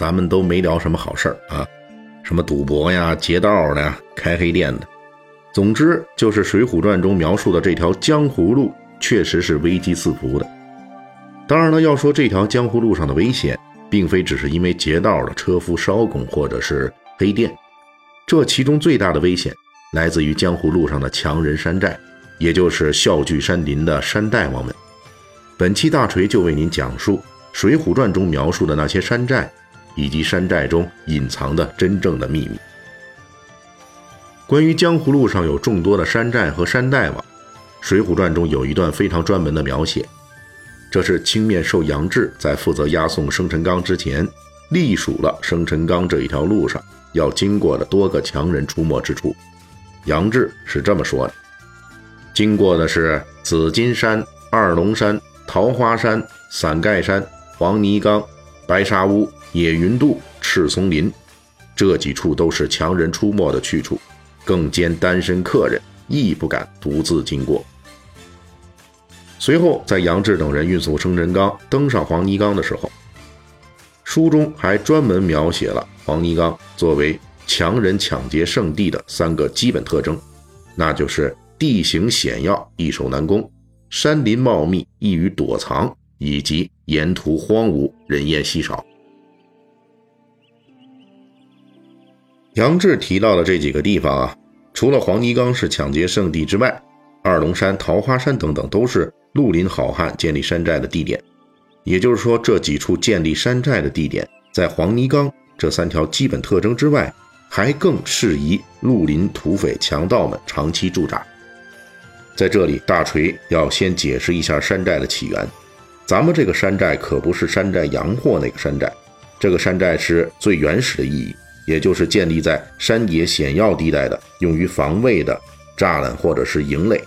咱们都没聊什么好事儿啊，什么赌博呀、劫道的、开黑店的，总之就是《水浒传》中描述的这条江湖路确实是危机四伏的。当然了，要说这条江湖路上的危险，并非只是因为劫道的车夫艄公或者是黑店，这其中最大的危险来自于江湖路上的强人山寨，也就是笑聚山林的山大王们。本期大锤就为您讲述《水浒传》中描述的那些山寨，以及山寨中隐藏的真正的秘密。关于江湖路上有众多的山寨和山大王，《水浒传》中有一段非常专门的描写，这是青面兽杨志在负责押送生辰纲之前，隶属了生辰纲这一条路上要经过的多个强人出没之处。杨志是这么说的：“经过的是紫金山、二龙山。”桃花山、伞盖山、黄泥冈、白沙屋、野云渡、赤松林，这几处都是强人出没的去处，更兼单身客人亦不敢独自经过。随后，在杨志等人运送生辰纲登上黄泥冈的时候，书中还专门描写了黄泥冈作为强人抢劫圣地的三个基本特征，那就是地形险要，易守难攻。山林茂密，易于躲藏，以及沿途荒芜，人烟稀少。杨志提到的这几个地方啊，除了黄泥冈是抢劫圣地之外，二龙山、桃花山等等都是绿林好汉建立山寨的地点。也就是说，这几处建立山寨的地点，在黄泥冈这三条基本特征之外，还更适宜绿林土匪强盗们长期驻扎。在这里，大锤要先解释一下山寨的起源。咱们这个山寨可不是山寨洋货那个山寨，这个山寨是最原始的意义，也就是建立在山野险要地带的，用于防卫的栅栏或者是营垒。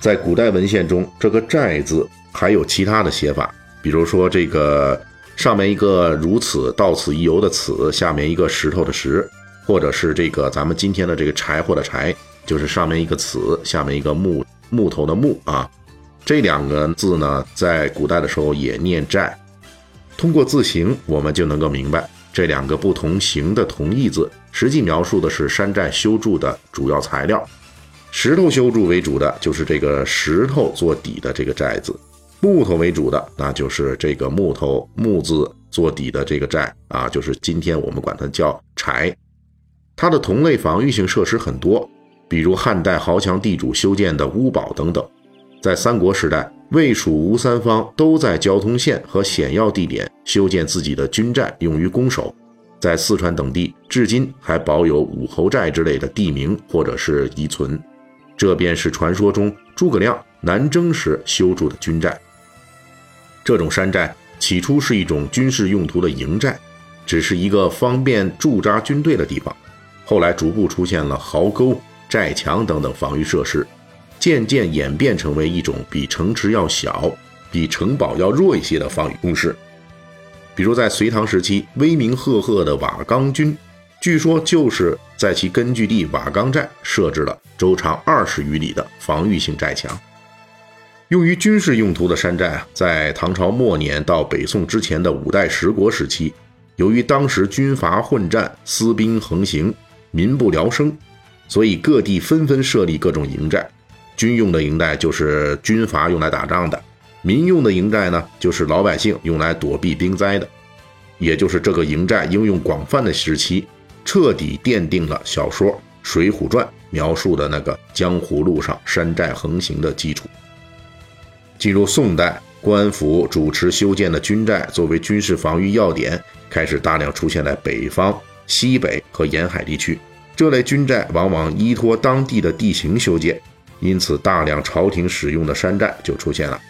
在古代文献中，这个“寨”字还有其他的写法，比如说这个上面一个如此到此一游的“此”，下面一个石头的“石”，或者是这个咱们今天的这个柴火的“柴”，就是上面一个“此”，下面一个木。木头的木啊，这两个字呢，在古代的时候也念寨。通过字形，我们就能够明白，这两个不同形的同义字，实际描述的是山寨修筑的主要材料。石头修筑为主的，就是这个石头做底的这个寨子；木头为主的，那就是这个木头木字做底的这个寨啊，就是今天我们管它叫柴。它的同类防御性设施很多。比如汉代豪强地主修建的屋堡等等，在三国时代，魏、蜀、吴三方都在交通线和险要地点修建自己的军寨，用于攻守。在四川等地，至今还保有武侯寨之类的地名或者是遗存。这便是传说中诸葛亮南征时修筑的军寨。这种山寨起初是一种军事用途的营寨，只是一个方便驻扎军队的地方。后来逐步出现了壕沟。寨墙等等防御设施，渐渐演变成为一种比城池要小、比城堡要弱一些的防御工事。比如在隋唐时期，威名赫赫的瓦岗军，据说就是在其根据地瓦岗寨设置了周长二十余里的防御性寨墙。用于军事用途的山寨啊，在唐朝末年到北宋之前的五代十国时期，由于当时军阀混战、私兵横行，民不聊生。所以各地纷纷设立各种营寨，军用的营寨就是军阀用来打仗的，民用的营寨呢就是老百姓用来躲避兵灾的。也就是这个营寨应用广泛的时期，彻底奠定了小说《水浒传》描述的那个江湖路上山寨横行的基础。进入宋代，官府主持修建的军寨作为军事防御要点，开始大量出现在北方、西北和沿海地区。这类军寨往往依托当地的地形修建，因此大量朝廷使用的山寨就出现了。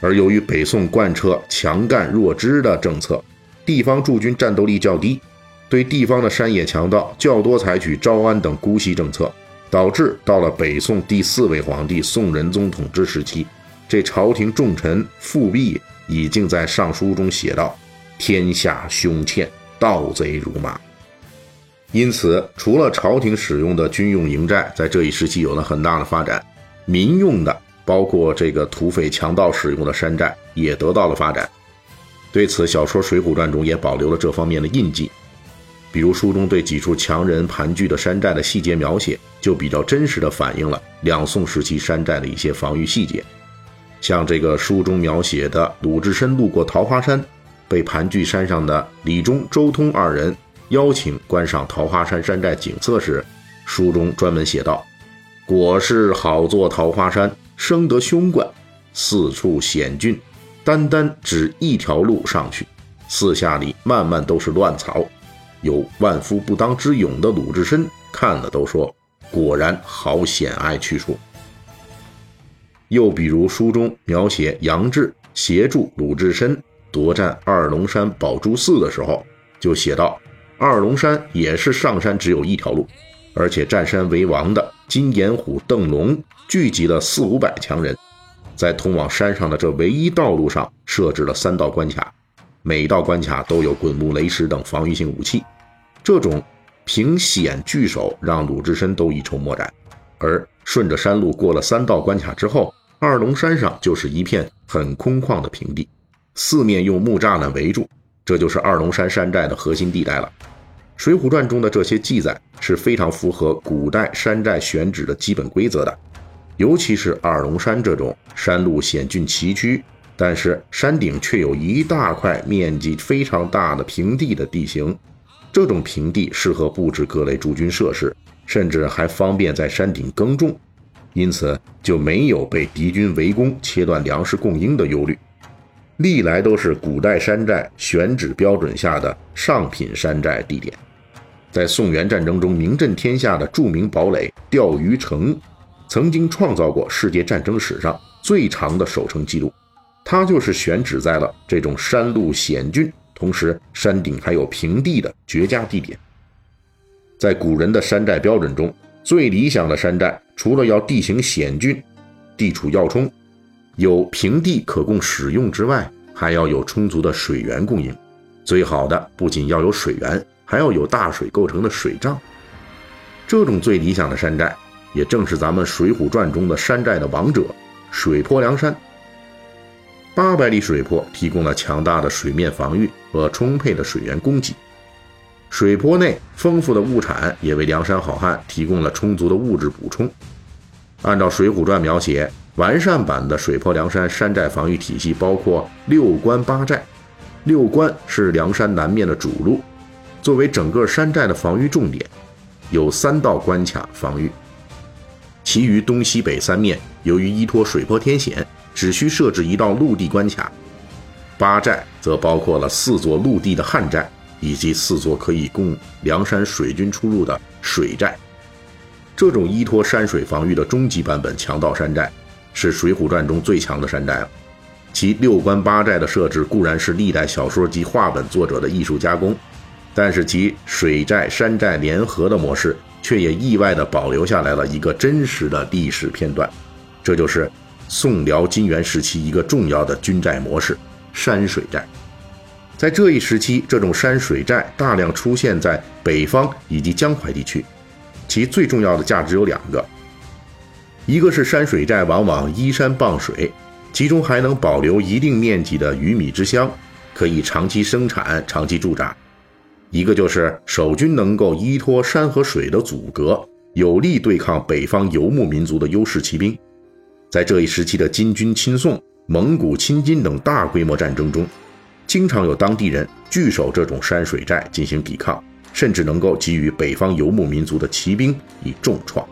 而由于北宋贯彻强干弱支的政策，地方驻军战斗力较低，对地方的山野强盗较多采取招安等姑息政策，导致到了北宋第四位皇帝宋仁宗统治时期，这朝廷重臣富弼已经在上书中写道：“天下凶欠，盗贼如麻。”因此，除了朝廷使用的军用营寨在这一时期有了很大的发展，民用的，包括这个土匪强盗使用的山寨也得到了发展。对此，小说《水浒传》中也保留了这方面的印记。比如书中对几处强人盘踞的山寨的细节描写，就比较真实的反映了两宋时期山寨的一些防御细节。像这个书中描写的鲁智深路过桃花山，被盘踞山上的李忠、周通二人。邀请观赏桃花山山寨景色时，书中专门写道：“果是好作桃花山，生得凶怪，四处险峻，单单只一条路上去，四下里慢慢都是乱草。有万夫不当之勇的鲁智深看了都说，果然好险隘去处。”又比如书中描写杨志协助鲁智深夺占二龙山宝珠寺的时候，就写道。二龙山也是上山只有一条路，而且占山为王的金眼虎邓龙聚集了四五百强人，在通往山上的这唯一道路上设置了三道关卡，每道关卡都有滚木雷石等防御性武器。这种凭险据守，让鲁智深都一筹莫展。而顺着山路过了三道关卡之后，二龙山上就是一片很空旷的平地，四面用木栅栏围住。这就是二龙山山寨的核心地带了。《水浒传》中的这些记载是非常符合古代山寨选址的基本规则的，尤其是二龙山这种山路险峻崎岖，但是山顶却有一大块面积非常大的平地的地形。这种平地适合布置各类驻军设施，甚至还方便在山顶耕种，因此就没有被敌军围攻切断粮食供应的忧虑。历来都是古代山寨选址标准下的上品山寨地点，在宋元战争中名震天下的著名堡垒钓鱼城，曾经创造过世界战争史上最长的守城记录。它就是选址在了这种山路险峻，同时山顶还有平地的绝佳地点。在古人的山寨标准中，最理想的山寨，除了要地形险峻、地处要冲。有平地可供使用之外，还要有充足的水源供应。最好的不仅要有水源，还要有大水构成的水仗。这种最理想的山寨，也正是咱们《水浒传》中的山寨的王者——水泊梁山。八百里水泊提供了强大的水面防御和充沛的水源供给。水泊内丰富的物产也为梁山好汉提供了充足的物质补充。按照《水浒传》描写。完善版的水泊梁山山寨防御体系包括六关八寨。六关是梁山南面的主路，作为整个山寨的防御重点，有三道关卡防御。其余东西北三面，由于依托水泊天险，只需设置一道陆地关卡。八寨则包括了四座陆地的旱寨，以及四座可以供梁山水军出入的水寨。这种依托山水防御的终极版本强盗山寨。是《水浒传》中最强的山寨了，其六关八寨的设置固然是历代小说及话本作者的艺术加工，但是其水寨山寨联合的模式，却也意外地保留下来了一个真实的历史片段，这就是宋辽金元时期一个重要的军寨模式——山水寨。在这一时期，这种山水寨大量出现在北方以及江淮地区，其最重要的价值有两个。一个是山水寨往往依山傍水，其中还能保留一定面积的鱼米之乡，可以长期生产、长期驻扎；一个就是守军能够依托山和水的阻隔，有力对抗北方游牧民族的优势骑兵。在这一时期的金军亲宋、蒙古侵金等大规模战争中，经常有当地人据守这种山水寨进行抵抗，甚至能够给予北方游牧民族的骑兵以重创。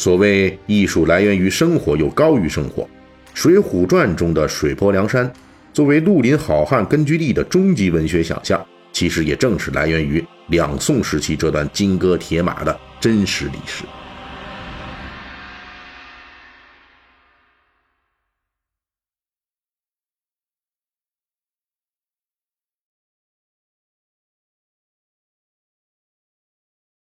所谓艺术来源于生活，又高于生活，《水浒传》中的水泊梁山，作为绿林好汉根据地的终极文学想象，其实也正是来源于两宋时期这段金戈铁马的真实历史。